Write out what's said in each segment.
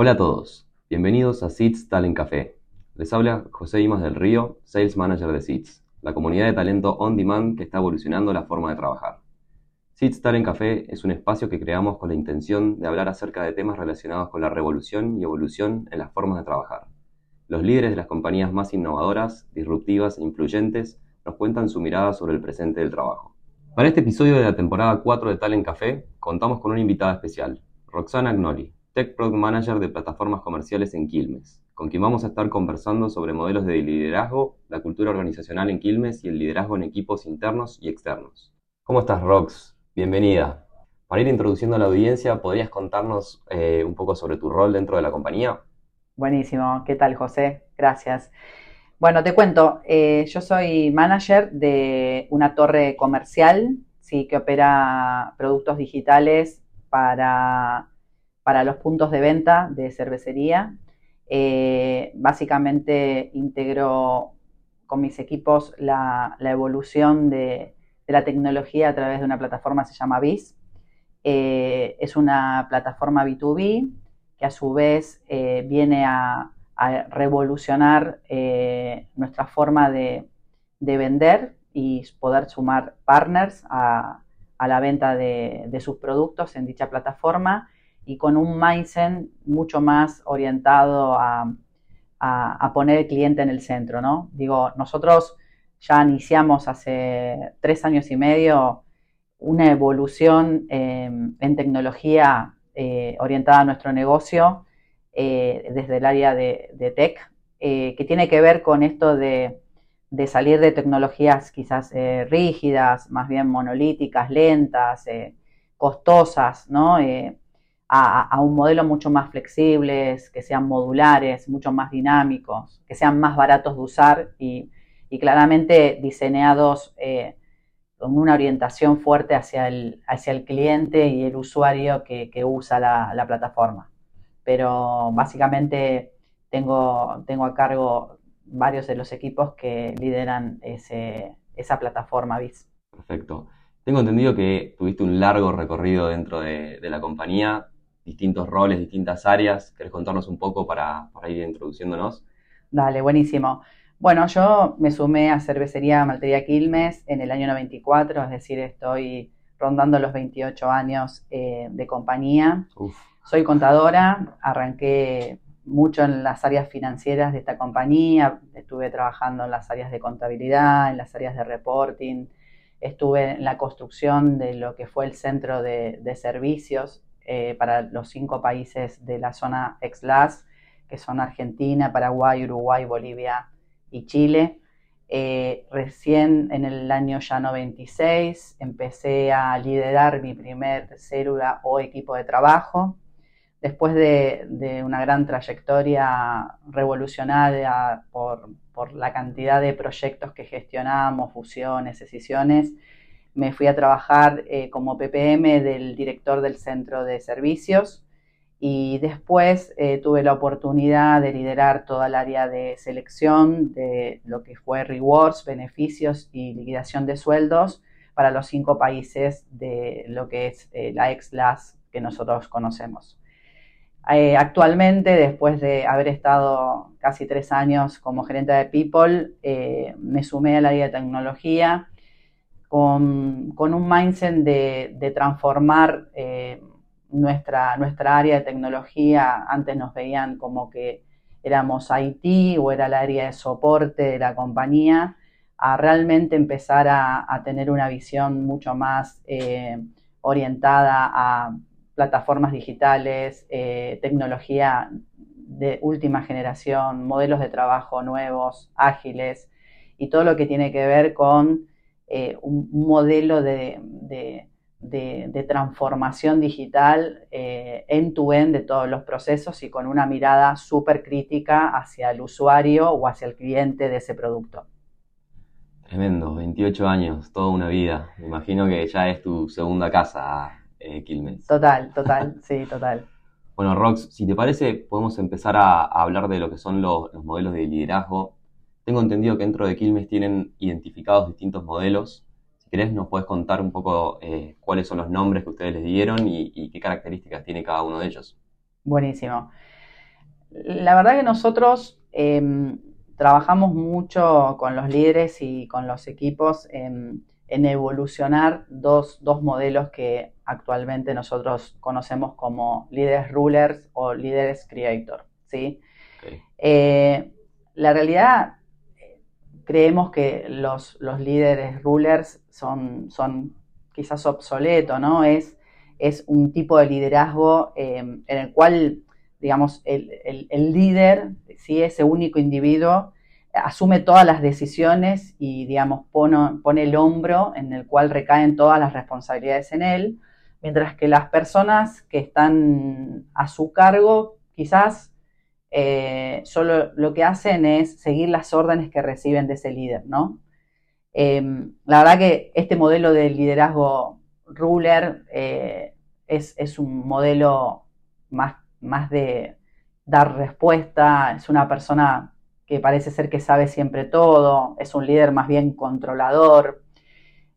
Hola a todos, bienvenidos a Seeds Talent Café. Les habla José Imas del Río, Sales Manager de Seeds, la comunidad de talento on demand que está evolucionando la forma de trabajar. Seeds Talent Café es un espacio que creamos con la intención de hablar acerca de temas relacionados con la revolución y evolución en las formas de trabajar. Los líderes de las compañías más innovadoras, disruptivas e influyentes nos cuentan su mirada sobre el presente del trabajo. Para este episodio de la temporada 4 de Talent Café, contamos con una invitada especial, Roxana Agnoli, Tech Product Manager de plataformas comerciales en Quilmes, con quien vamos a estar conversando sobre modelos de liderazgo, la cultura organizacional en Quilmes y el liderazgo en equipos internos y externos. ¿Cómo estás, Rox? Bienvenida. Para ir introduciendo a la audiencia, ¿podrías contarnos eh, un poco sobre tu rol dentro de la compañía? Buenísimo. ¿Qué tal, José? Gracias. Bueno, te cuento, eh, yo soy manager de una torre comercial, sí, que opera productos digitales para, para los puntos de venta de cervecería. Eh, básicamente integro con mis equipos la, evolución de, la tecnología a través de una plataforma que se llama BIS. Eh, es una plataforma B2B que a su vez viene a revolucionar eh, nuestra forma de, vender y poder sumar partners a, la venta de, sus productos en dicha plataforma y con un mindset mucho más orientado a, poner el cliente en el centro, ¿no? Digo, nosotros ya iniciamos hace tres años y medio una evolución en tecnología eh, orientada a nuestro negocio eh, desde el área de, tech, eh, que tiene que ver con esto de, salir de tecnologías quizás rígidas, más bien monolíticas, lentas, costosas, ¿no? A, un modelo mucho más flexibles, que sean modulares, mucho más dinámicos, que sean más baratos de usar y, claramente diseñados con una orientación fuerte hacia el, hacia el cliente y el usuario que, usa la plataforma pero básicamente tengo, tengo a cargo varios de los equipos que lideran esa plataforma BIS. Perfecto. Tengo entendido que tuviste un largo recorrido dentro de, la compañía, distintos roles, distintas áreas. ¿Querés contarnos un poco para, ir introduciéndonos? Dale, buenísimo. Bueno, yo me sumé a Cervecería Maltería Quilmes en el año 94, es decir, estoy rondando los 28 años eh, de compañía. Uf. Soy contadora, arranqué mucho en las áreas financieras de esta compañía, estuve trabajando en las áreas de contabilidad, en las áreas de reporting, estuve en la construcción de lo que fue el centro de, servicios eh, para los cinco países de la zona EXLAS, que son Argentina, Paraguay, Uruguay, Bolivia y Chile. Eh, recién en el año ya 96 empecé a liderar mi primer célula o equipo de trabajo después de, una gran trayectoria revolucionaria por, la cantidad de proyectos que gestionamos, fusiones, decisiones, me fui a trabajar eh, como PPM del director del centro de servicios y después eh, tuve la oportunidad de liderar toda el área de selección de lo que fue rewards, beneficios y liquidación de sueldos para los cinco países de lo que es eh, la ex-LAS que nosotros conocemos. Actualmente, después de haber estado casi tres años como gerente de People, me sumé al área de tecnología con, un mindset de, transformar eh, nuestra, nuestra área de tecnología. Antes nos veían como que éramos IT o era el área de soporte de la compañía, a realmente empezar a, tener una visión mucho más orientada a plataformas digitales, eh, tecnología de última generación, modelos de trabajo nuevos, ágiles y todo lo que tiene que ver con eh, un modelo de, transformación digital eh, end-to-end de todos los procesos y con una mirada súper crítica hacia el usuario o hacia el cliente de ese producto. Tremendo, 28 años, toda una vida. Me imagino que ya es tu segunda casa eh, Quilmes. Total, total, sí, total. Bueno, Rox, si te parece, podemos empezar a, hablar de lo que son los, modelos de liderazgo. Tengo entendido que dentro de Quilmes tienen identificados distintos modelos. Si querés, nos puedes contar un poco eh, cuáles son los nombres que ustedes les dieron y, qué características tiene cada uno de ellos. Buenísimo. La verdad que nosotros em, trabajamos mucho con los líderes y con los equipos en, evolucionar dos, modelos que actualmente nosotros conocemos como líderes rulers o líderes creator. ¿sí? Eh, la realidad, creemos que los, líderes rulers son, son quizás obsoletos, ¿no? Es, es un tipo de liderazgo eh, en el cual digamos, el, líder, ¿sí? ese único individuo, asume todas las decisiones y, digamos, pone, pone, el hombro en el cual recaen todas las responsabilidades en él, mientras que las personas que están a su cargo quizás eh, solo lo que hacen es seguir las órdenes que reciben de ese líder, ¿no? Em, la verdad que este modelo de liderazgo ruler eh, es, es, un modelo más más de dar respuesta, es una persona que parece ser que sabe siempre todo, es un líder más bien controlador,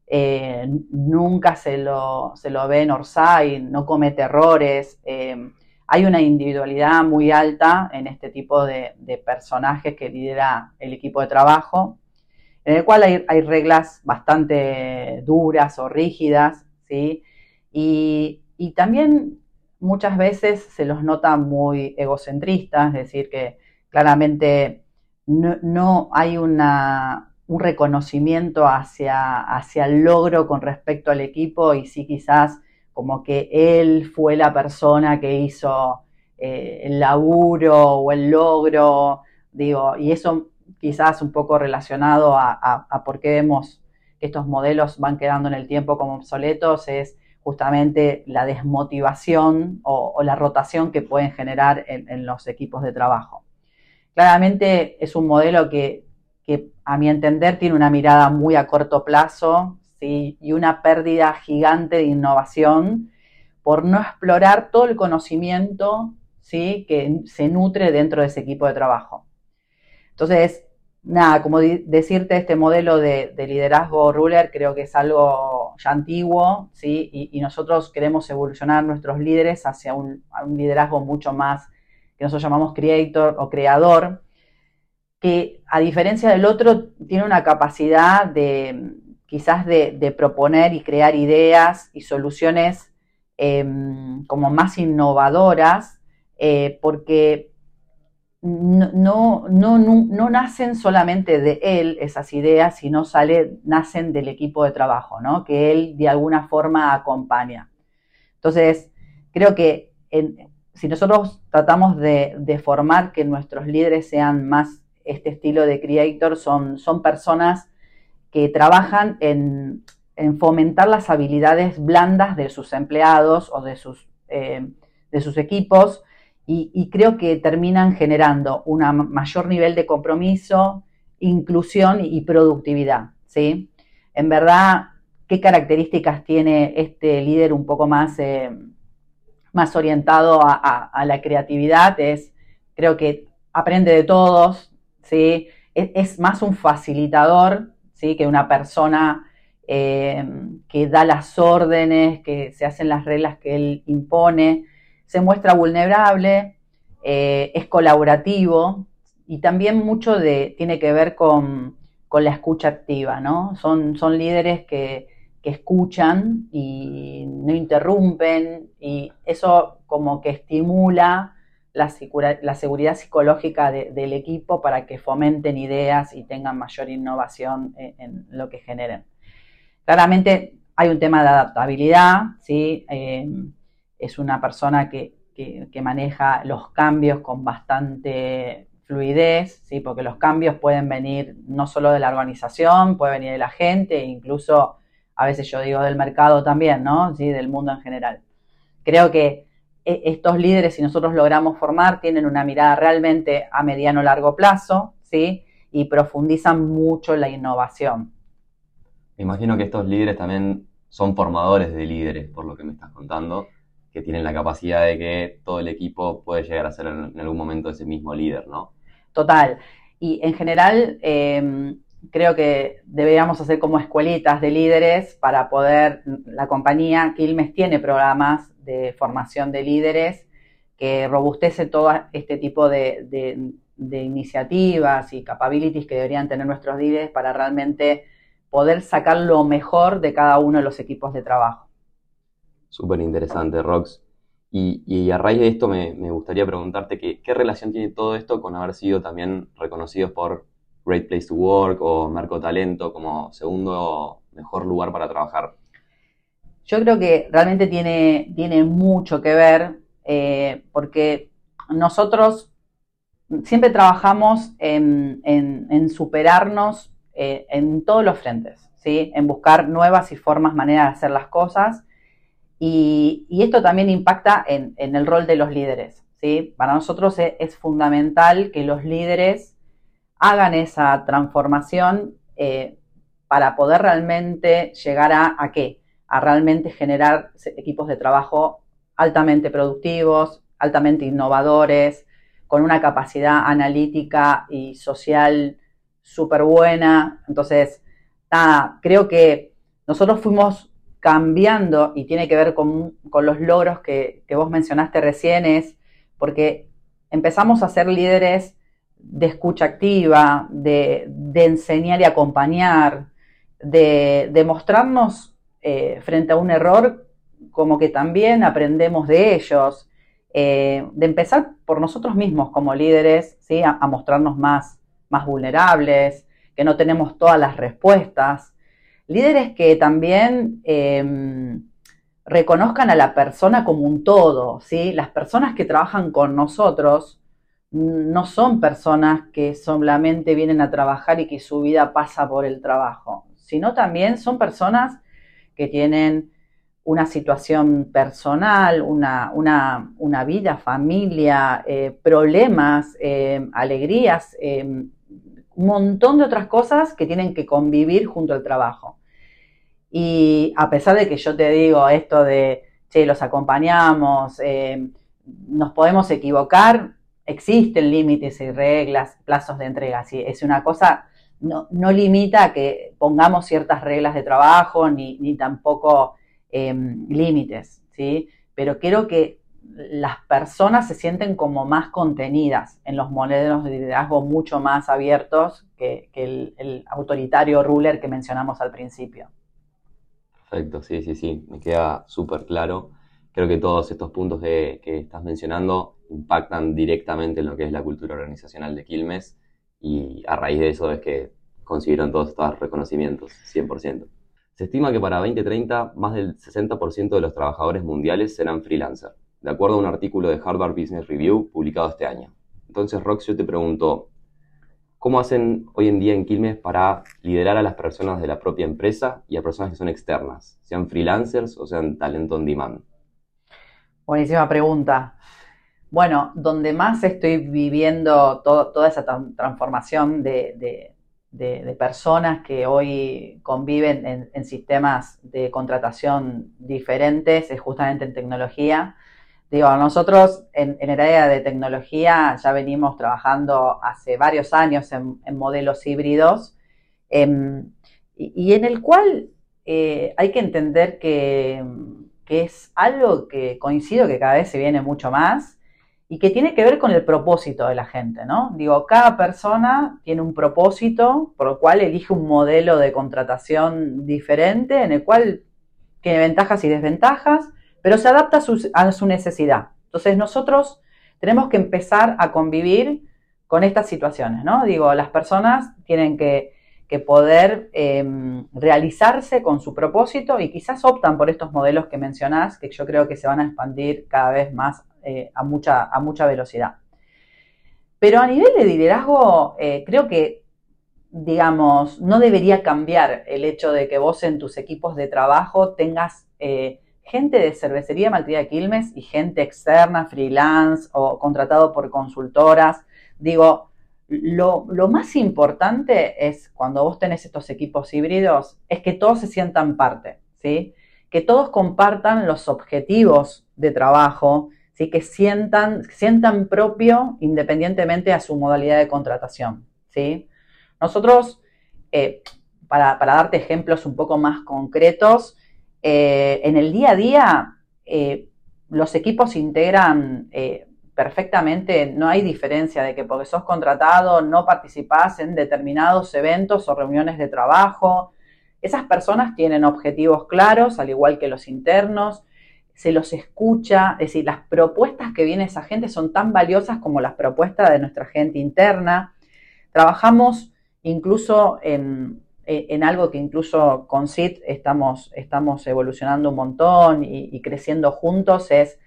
eh, nunca se lo, se lo, ve en Orsay, no comete errores. Eh, hay una individualidad muy alta en este tipo de, personajes que lidera el equipo de trabajo, en el cual hay, reglas bastante duras o rígidas, ¿sí? Y, y también muchas veces se los nota muy egocentristas, es decir, que claramente no, hay una, un reconocimiento hacia, hacia el logro con respecto al equipo y sí quizás como que él fue la persona que hizo eh, el laburo o el logro, digo, y eso quizás un poco relacionado a, a por qué vemos que estos modelos van quedando en el tiempo como obsoletos, es justamente la desmotivación o, la rotación que pueden generar en, los equipos de trabajo. Claramente es un modelo que, a mi entender tiene una mirada muy a corto plazo y una pérdida gigante de innovación por no explorar todo el conocimiento ¿sí? que se nutre dentro de ese equipo de trabajo. Entonces, nada, como decirte, este modelo de, liderazgo ruler creo que es algo ya antiguo, ¿sí? Y, nosotros queremos evolucionar nuestros líderes hacia un, liderazgo mucho más que nosotros llamamos creator o creador, que a diferencia del otro tiene una capacidad de quizás de, proponer y crear ideas y soluciones em, como más innovadoras, eh, porque no, no, no, nacen solamente de él esas ideas, sino sale, nacen del equipo de trabajo, ¿no? que él de alguna forma acompaña. Entonces, creo que si nosotros tratamos de, formar que nuestros líderes sean más este estilo de creator, son, son personas que trabajan en, fomentar las habilidades blandas de sus empleados o de sus, eh, equipos, y, creo que terminan generando un mayor nivel de compromiso, inclusión y productividad, ¿sí? En verdad, ¿qué características tiene este líder un poco más, eh, más orientado a, la creatividad? Es, creo que aprende de todos, ¿sí? Es, más un facilitador, Que una persona eh, que da las órdenes, que se hacen las reglas que él impone se muestra vulnerable, eh, es colaborativo y también mucho de, tiene que ver con, la escucha activa, ¿no? Son, son líderes que, escuchan y no interrumpen y eso como que estimula la, seguridad psicológica del equipo para que fomenten ideas y tengan mayor innovación en, lo que generen. Claramente hay un tema de adaptabilidad, ¿sí? Eh, es una persona que, maneja los cambios con bastante fluidez, ¿sí? porque los cambios pueden venir no solo de la organización, puede venir de la gente, e incluso a veces yo digo del mercado también, ¿no? ¿Sí? del mundo en general. Creo que e, estos líderes, si nosotros logramos formar, tienen una mirada realmente a mediano largo plazo, ¿sí? Y profundizan mucho la innovación. Me imagino que estos líderes también son formadores de líderes, por lo que me estás contando que tienen la capacidad de que todo el equipo puede llegar a ser en, algún momento ese mismo líder, ¿no? Total. Y en general, em, creo que deberíamos hacer como escuelitas de líderes para poder, la compañía Quilmes tiene programas de formación de líderes que robustece todo este tipo de, iniciativas y capabilities que deberían tener nuestros líderes para realmente poder sacar lo mejor de cada uno de los equipos de trabajo. Súper interesante, Rox. Y, a raíz de esto me, gustaría preguntarte qué relación tiene todo esto con haber sido también reconocidos por Great Place to Work o Merco Talento como segundo mejor lugar para trabajar. Yo creo que realmente tiene, tiene mucho que ver eh, porque nosotros siempre trabajamos en, superarnos eh, en todos los frentes, ¿sí? en buscar nuevas y formas, maneras de hacer las cosas. Y, esto también impacta en, el rol de los líderes. ¿sí? Para nosotros es, es, fundamental que los líderes hagan esa transformación eh, para poder realmente llegar a, a qué? A realmente generar equipos de trabajo altamente productivos, altamente innovadores, con una capacidad analítica y social súper buena. Entonces, creo que nosotros fuimos cambiando y tiene que ver con, los logros que, que, vos mencionaste recién, es porque empezamos a ser líderes de escucha activa, de, enseñar y acompañar, de, mostrarnos eh, frente a un error como que también aprendemos de ellos, eh, de empezar por nosotros mismos como líderes, ¿sí? a, mostrarnos más, más vulnerables, que no tenemos todas las respuestas, líderes que también em, reconozcan a la persona como un todo, ¿sí? las personas que trabajan con nosotros no son personas que solamente vienen a trabajar y que su vida pasa por el trabajo, sino también son personas que tienen una situación personal, una, vida, familia, eh, problemas, eh, alegrías, eh, un montón de otras cosas que tienen que convivir junto al trabajo. Y a pesar de que yo te digo esto de, che, los acompañamos, nos podemos equivocar, existen límites y reglas, plazos de entrega. ¿sí? Es una cosa, no, limita a que pongamos ciertas reglas de trabajo ni, tampoco em, límites, ¿sí? Pero quiero que las personas se sienten como más contenidas en los modelos de liderazgo mucho más abiertos que, el, el, autoritario ruler que mencionamos al principio. Perfecto, sí, sí, sí, me queda súper claro. Creo que todos estos puntos que estás mencionando impactan directamente en lo que es la cultura organizacional de Quilmes y a raíz de eso es que consiguieron todos estos reconocimientos, 100%. Se estima que para 2030 más del 60% de los trabajadores mundiales serán freelancer, de acuerdo a un artículo de Harvard Business Review publicado este año. Entonces, Rox, yo te pregunto, ¿cómo hacen hoy en día en Quilmes para liderar a las personas de la propia empresa y a personas que son externas, sean freelancers o sean talento on demand? Buenísima pregunta. Bueno, donde más estoy viviendo toda esa transformación de, personas que hoy conviven en, sistemas de contratación diferentes es justamente en tecnología. Digo, nosotros en, el área de tecnología ya venimos trabajando hace varios años en, modelos híbridos em, y, en el cual eh, hay que entender que, que es algo que coincido que cada vez se viene mucho más y que tiene que ver con el propósito de la gente, ¿no? Digo, cada persona tiene un propósito por el cual elige un modelo de contratación diferente, en el cual tiene ventajas y desventajas, pero se adapta a su, necesidad. Entonces nosotros tenemos que empezar a convivir con estas situaciones, ¿no? Digo, las personas tienen que, poder em, realizarse con su propósito y quizás optan por estos modelos que mencionás, que yo creo que se van a expandir cada vez más eh, a, mucha, a mucha velocidad. Pero a nivel de liderazgo, eh, creo que, digamos, no debería cambiar el hecho de que vos en tus equipos de trabajo tengas eh, gente de cervecería Maltría Quilmes y gente externa, freelance o contratado por consultoras. Digo, lo, lo, más importante es cuando vos tenés estos equipos híbridos, es que todos se sientan parte, ¿sí? Que todos compartan los objetivos de trabajo, que sientan, sientan propio independientemente a su modalidad de contratación. ¿sí? Nosotros, eh, para, darte ejemplos un poco más concretos, eh, en el día a día eh, los equipos integran perfectamente, no hay diferencia de que porque sos contratado no participás en determinados eventos o reuniones de trabajo. Esas personas tienen objetivos claros, al igual que los internos, se los escucha, es decir, las propuestas que viene esa gente son tan valiosas como las propuestas de nuestra gente interna. Trabajamos incluso en, algo que incluso con CIT estamos, estamos evolucionando un montón y creciendo juntos, es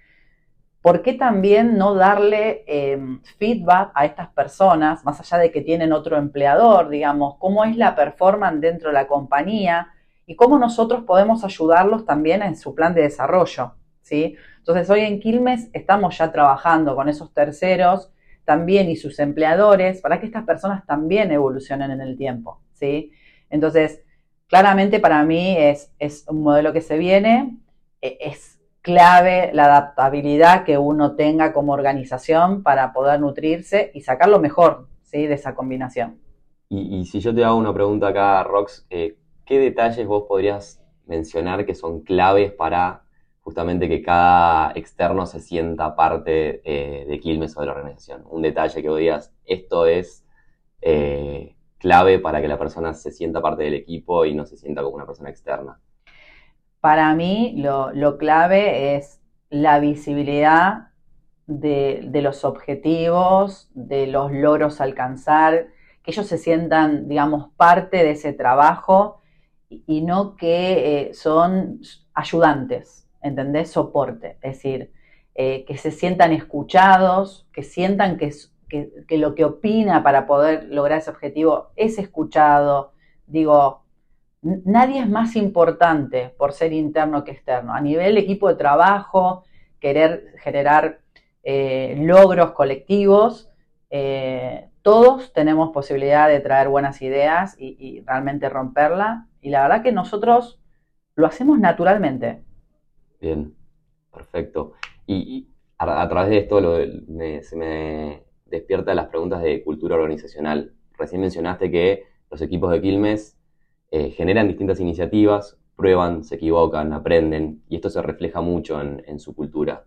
¿por qué también no darle em, feedback a estas personas, más allá de que tienen otro empleador, digamos, cómo es la performance dentro de la compañía y cómo nosotros podemos ayudarlos también en su plan de desarrollo, ¿sí? Entonces, hoy en Quilmes estamos ya trabajando con esos terceros también y sus empleadores para que estas personas también evolucionen en el tiempo, ¿sí? Entonces, claramente para mí es, es un modelo que se viene, e, es clave la adaptabilidad que uno tenga como organización para poder nutrirse y sacar lo mejor ¿sí? de esa combinación. Y, si yo te hago una pregunta acá, Rox, eh, ¿qué detalles vos podrías mencionar que son claves para justamente que cada externo se sienta parte eh, de Quilmes o de la organización? Un detalle que vos digas, esto es eh, clave para que la persona se sienta parte del equipo y no se sienta como una persona externa. Para mí lo, clave es la visibilidad de, los objetivos, de los logros a alcanzar, que ellos se sientan, digamos, parte de ese trabajo y, no que eh, son ayudantes, ¿entendés? Soporte, es decir, eh, que se sientan escuchados, que sientan que, lo que opina para poder lograr ese objetivo es escuchado. Digo, nadie es más importante por ser interno que externo. A nivel equipo de trabajo, querer generar eh, logros colectivos, eh, todos tenemos posibilidad de traer buenas ideas y, realmente romperla. Y la verdad que nosotros lo hacemos naturalmente. Bien, perfecto. Y, a, través de esto se me despierta las preguntas de cultura organizacional. Recién mencionaste que los equipos de Quilmes eh, generan distintas iniciativas, prueban, se equivocan, aprenden, y esto se refleja mucho en, su cultura.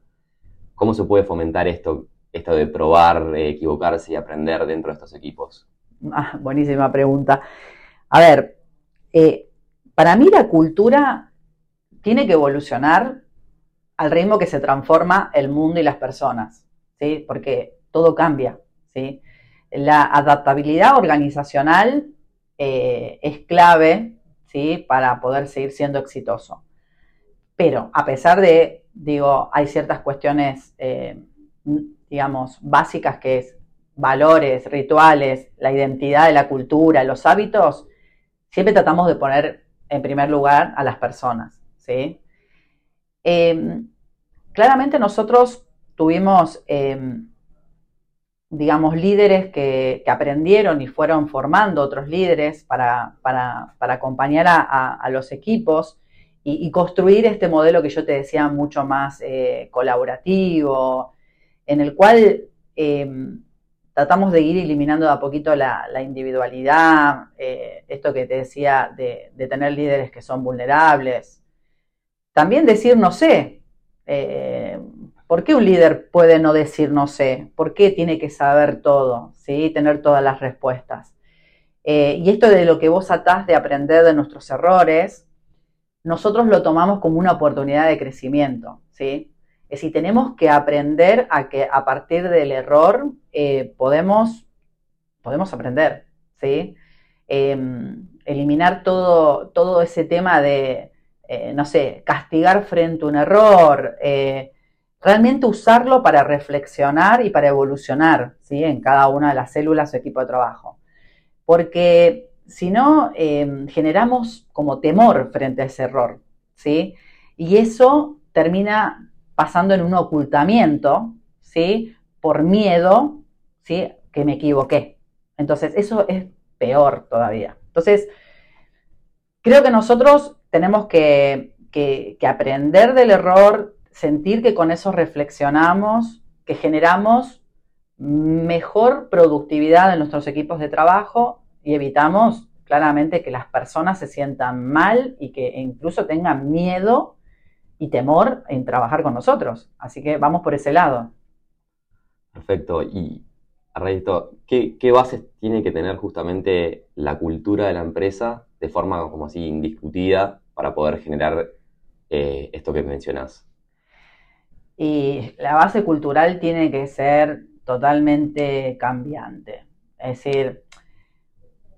¿Cómo se puede fomentar esto, esto de probar, equivocarse y aprender dentro de estos equipos? Ah, buenísima pregunta. A ver, eh, para mí la cultura tiene que evolucionar al ritmo que se transforma el mundo y las personas, ¿sí? Porque todo cambia, ¿sí? La adaptabilidad organizacional eh, es clave ¿sí? para poder seguir siendo exitoso. Pero a pesar de, digo, hay ciertas cuestiones, eh, digamos, básicas que es valores, rituales, la identidad de la cultura, los hábitos, siempre tratamos de poner en primer lugar a las personas. ¿sí? Em, claramente nosotros tuvimos em, digamos, líderes que, aprendieron y fueron formando otros líderes para, acompañar a, los equipos y, construir este modelo que yo te decía mucho más eh, colaborativo, en el cual em, tratamos de ir eliminando de a poquito la, individualidad, eh, esto que te decía de, de, tener líderes que son vulnerables. También decir, no sé, eh, ¿Por qué un líder puede no decir no sé? ¿Por qué tiene que saber todo? ¿sí? Tener todas las respuestas. Eh, y esto de lo que vos atás de aprender de nuestros errores, nosotros lo tomamos como una oportunidad de crecimiento. ¿sí? Es decir, tenemos que aprender a que a partir del error eh, podemos, podemos aprender. ¿sí? Em, eliminar todo, todo ese tema de, eh, no sé, castigar frente a un error realmente usarlo para reflexionar y para evolucionar ¿sí? en cada una de las células o equipo de trabajo. Porque si no, em, generamos como temor frente a ese error, ¿sí? Y eso termina pasando en un ocultamiento, ¿sí? Por miedo, ¿sí? Que me equivoqué. Entonces, eso es peor todavía. Entonces, creo que nosotros tenemos que aprender del error, sentir que con eso reflexionamos, que generamos mejor productividad en nuestros equipos de trabajo y evitamos claramente que las personas se sientan mal y que incluso tengan miedo y temor en trabajar con nosotros. Así que vamos por ese lado. Perfecto. Y a raíz ¿qué, bases tiene que tener justamente la cultura de la empresa de forma como así indiscutida para poder generar eh, esto que mencionas? Y la base cultural tiene que ser totalmente cambiante. Es decir,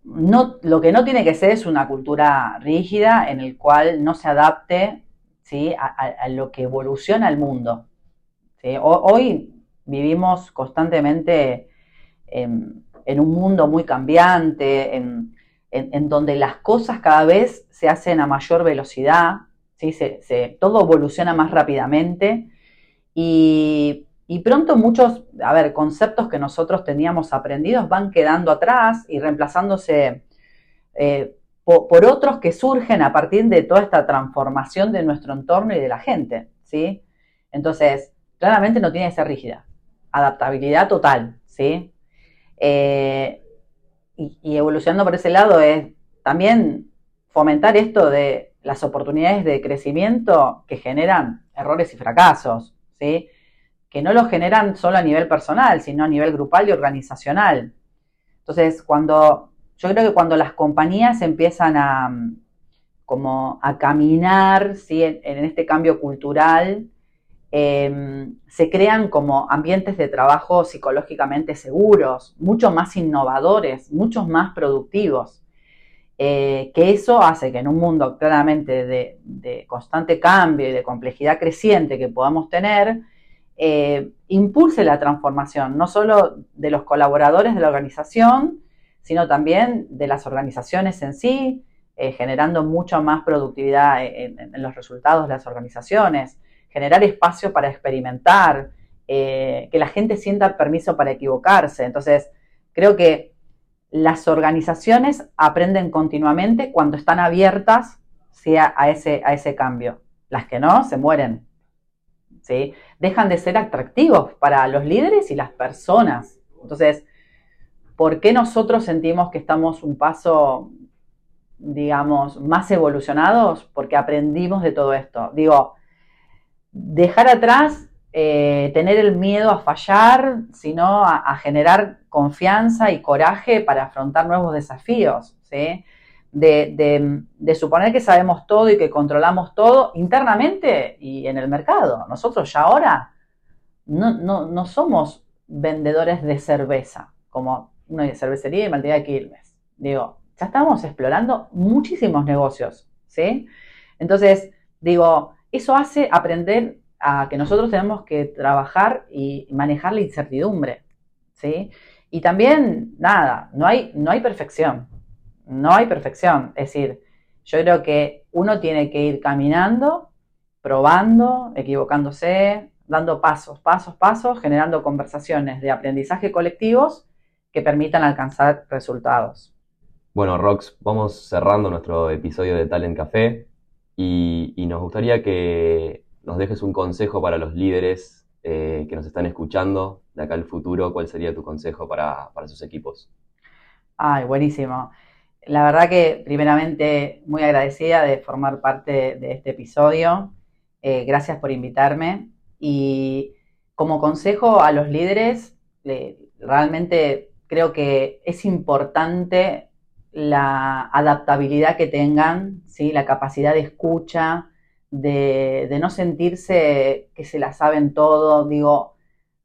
no, lo que no tiene que ser es una cultura rígida en el cual no se adapte ¿sí? a, lo que evoluciona el mundo. hoy vivimos constantemente en, un mundo muy cambiante, en, donde las cosas cada vez se hacen a mayor velocidad, ¿sí? todo evoluciona más rápidamente y, pronto muchos, a ver, conceptos que nosotros teníamos aprendidos van quedando atrás y reemplazándose eh, por, otros que surgen a partir de toda esta transformación de nuestro entorno y de la gente, ¿sí? Entonces, claramente no tiene que ser rígida adaptabilidad total, ¿sí? Eh, y, evolucionando por ese lado es también fomentar esto de las oportunidades de crecimiento que generan errores y fracasos, ¿sí? Que no los generan solo a nivel personal, sino a nivel grupal y organizacional. Entonces, cuando, yo creo que cuando las compañías empiezan a, como a caminar, ¿sí? en este cambio cultural, Em, se crean como ambientes de trabajo psicológicamente seguros, mucho más innovadores, muchos más productivos. Eh, que eso hace que en un mundo claramente de, constante cambio y de complejidad creciente que podamos tener, eh, impulse la transformación, no solo de los colaboradores de la organización, sino también de las organizaciones en sí, eh, generando mucha más productividad en los resultados de las organizaciones generar espacio para experimentar, eh, que la gente sienta permiso para equivocarse. Entonces, creo que las organizaciones aprenden continuamente cuando están abiertas a, ese, a ese cambio. Las que no, se mueren. ¿sí? Dejan de ser atractivos para los líderes y las personas. Entonces, ¿por qué nosotros sentimos que estamos un paso, digamos, más evolucionados? Porque aprendimos de todo esto. Digo, dejar atrás eh, tener el miedo a fallar, sino a, generar confianza y coraje para afrontar nuevos desafíos, ¿sí? de, suponer que sabemos todo y que controlamos todo internamente y en el mercado. Nosotros ya ahora no, somos vendedores de cerveza, como una cervecería y Malteada de Quilmes. Digo, ya estamos explorando muchísimos negocios, ¿sí? Entonces, digo, eso hace aprender a que nosotros tenemos que trabajar y manejar la incertidumbre, ¿sí? Y también, nada, no hay, no hay perfección, no hay perfección. Es decir, yo creo que uno tiene que ir caminando, probando, equivocándose, dando pasos, pasos, pasos, generando conversaciones de aprendizaje colectivos que permitan alcanzar resultados. Bueno, Rox, vamos cerrando nuestro episodio de Talent Café y, nos gustaría que nos dejes un consejo para los líderes eh, que nos están escuchando de acá al futuro. ¿Cuál sería tu consejo para, sus equipos? Ay, buenísimo. La verdad que primeramente muy agradecida de formar parte de este episodio. Eh, gracias por invitarme. Y como consejo a los líderes, realmente creo que es importante la adaptabilidad que tengan, ¿sí? la capacidad de escucha, de, no sentirse que se la saben todo, digo,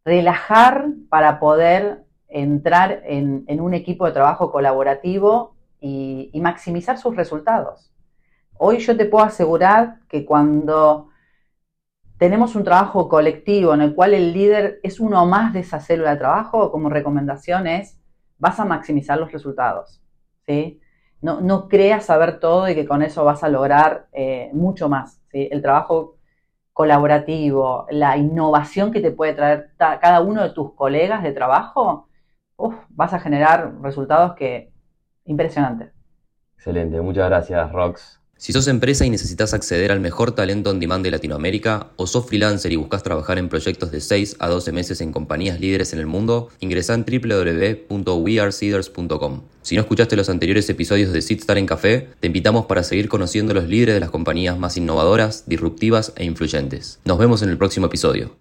relajar para poder entrar en, un equipo de trabajo colaborativo y, y, maximizar sus resultados. Hoy yo te puedo asegurar que cuando tenemos un trabajo colectivo en el cual el líder es uno más de esa célula de trabajo, como recomendación es, vas a maximizar los resultados. No, no creas saber todo y que con eso vas a lograr eh, mucho más. El trabajo colaborativo, la innovación que te puede traer cada uno de tus colegas de trabajo, vas a generar resultados que impresionantes. Excelente, muchas gracias Rox. Si sos empresa y necesitas acceder al mejor talento on demand de Latinoamérica, o sos freelancer y buscas trabajar en proyectos de 6 a 12 meses en compañías líderes en el mundo, ingresa en www.weareseeders.com. Si no escuchaste los anteriores episodios de Seedstar en Café, te invitamos para seguir conociendo los líderes de las compañías más innovadoras, disruptivas e influyentes. Nos vemos en el próximo episodio.